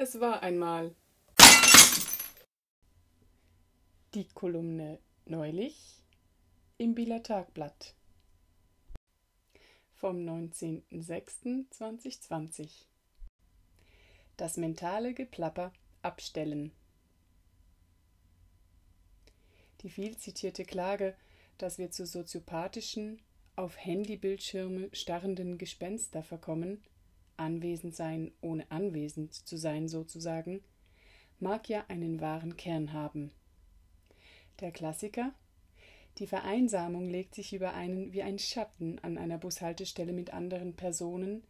Es war einmal. Die Kolumne neulich im Bieler Tagblatt vom 19.06.2020. Das mentale Geplapper abstellen. Die viel zitierte Klage, dass wir zu soziopathischen, auf Handybildschirme starrenden Gespenster verkommen, anwesend sein, ohne anwesend zu sein sozusagen, mag ja einen wahren Kern haben. Der Klassiker Die Vereinsamung legt sich über einen wie ein Schatten an einer Bushaltestelle mit anderen Personen,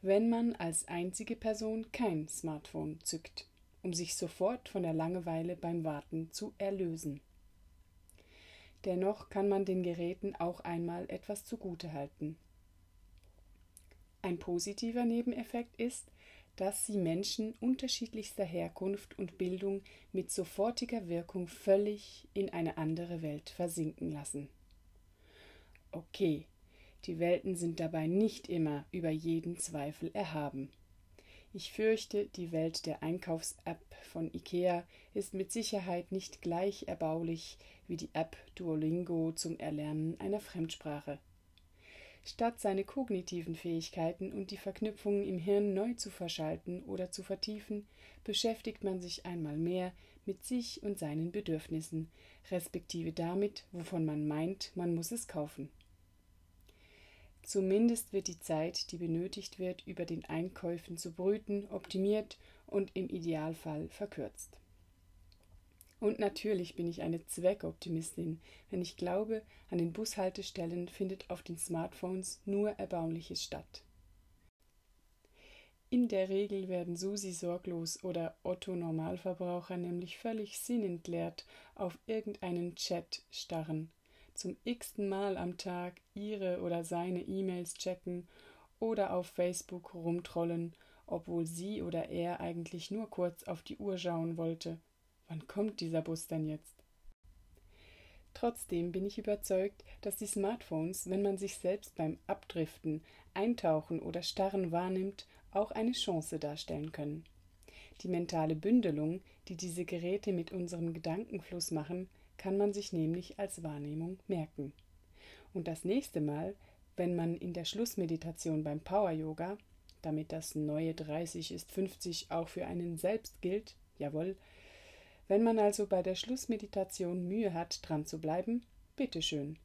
wenn man als einzige Person kein Smartphone zückt, um sich sofort von der Langeweile beim Warten zu erlösen. Dennoch kann man den Geräten auch einmal etwas zugute halten. Ein positiver Nebeneffekt ist, dass sie Menschen unterschiedlichster Herkunft und Bildung mit sofortiger Wirkung völlig in eine andere Welt versinken lassen. Okay, die Welten sind dabei nicht immer über jeden Zweifel erhaben. Ich fürchte, die Welt der Einkaufs-App von IKEA ist mit Sicherheit nicht gleich erbaulich wie die App Duolingo zum Erlernen einer Fremdsprache. Statt seine kognitiven Fähigkeiten und die Verknüpfungen im Hirn neu zu verschalten oder zu vertiefen, beschäftigt man sich einmal mehr mit sich und seinen Bedürfnissen, respektive damit, wovon man meint, man muss es kaufen. Zumindest wird die Zeit, die benötigt wird, über den Einkäufen zu brüten, optimiert und im Idealfall verkürzt. Und natürlich bin ich eine Zweckoptimistin, wenn ich glaube, an den Bushaltestellen findet auf den Smartphones nur Erbauliches statt. In der Regel werden Susi Sorglos oder Otto Normalverbraucher nämlich völlig sinnentleert auf irgendeinen Chat starren, zum x-ten Mal am Tag ihre oder seine E-Mails checken oder auf Facebook rumtrollen, obwohl sie oder er eigentlich nur kurz auf die Uhr schauen wollte Wann kommt dieser Bus denn jetzt? Trotzdem bin ich überzeugt, dass die Smartphones, wenn man sich selbst beim Abdriften, Eintauchen oder Starren wahrnimmt, auch eine Chance darstellen können. Die mentale Bündelung, die diese Geräte mit unserem Gedankenfluss machen, kann man sich nämlich als Wahrnehmung merken. Und das nächste Mal, wenn man in der Schlussmeditation beim Power Yoga, damit das neue 30 ist 50 auch für einen selbst gilt, jawohl, wenn man also bei der Schlussmeditation Mühe hat, dran zu bleiben, bitteschön.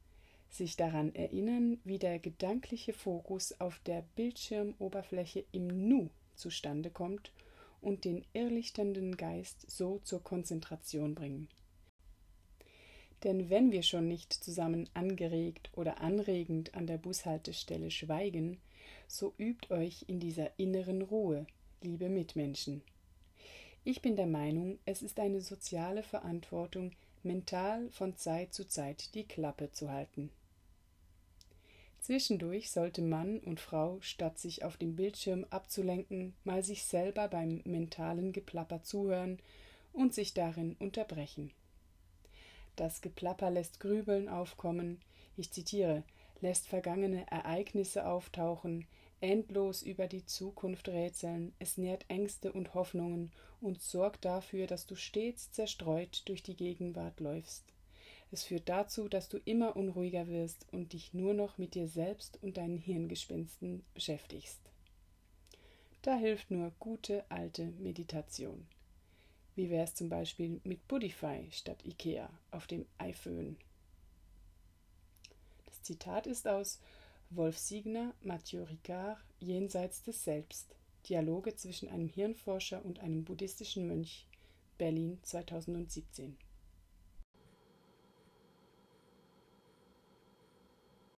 Sich daran erinnern, wie der gedankliche Fokus auf der Bildschirmoberfläche im Nu zustande kommt und den irrlichternden Geist so zur Konzentration bringen. Denn wenn wir schon nicht zusammen angeregt oder anregend an der Bushaltestelle schweigen, so übt euch in dieser inneren Ruhe, liebe Mitmenschen. Ich bin der Meinung, es ist eine soziale Verantwortung, mental von Zeit zu Zeit die Klappe zu halten. Zwischendurch sollte Mann und Frau, statt sich auf dem Bildschirm abzulenken, mal sich selber beim mentalen Geplapper zuhören und sich darin unterbrechen. Das Geplapper lässt Grübeln aufkommen, ich zitiere, lässt vergangene Ereignisse auftauchen, endlos über die Zukunft rätseln, es nährt Ängste und Hoffnungen und sorgt dafür, dass du stets zerstreut durch die Gegenwart läufst. Es führt dazu, dass du immer unruhiger wirst und dich nur noch mit dir selbst und deinen Hirngespinsten beschäftigst. Da hilft nur gute alte Meditation. Wie wäre es zum Beispiel mit Budify statt Ikea auf dem iPhone? Das Zitat ist aus Wolf Siegner, Mathieu Ricard, Jenseits des Selbst. Dialoge zwischen einem Hirnforscher und einem buddhistischen Mönch. Berlin 2017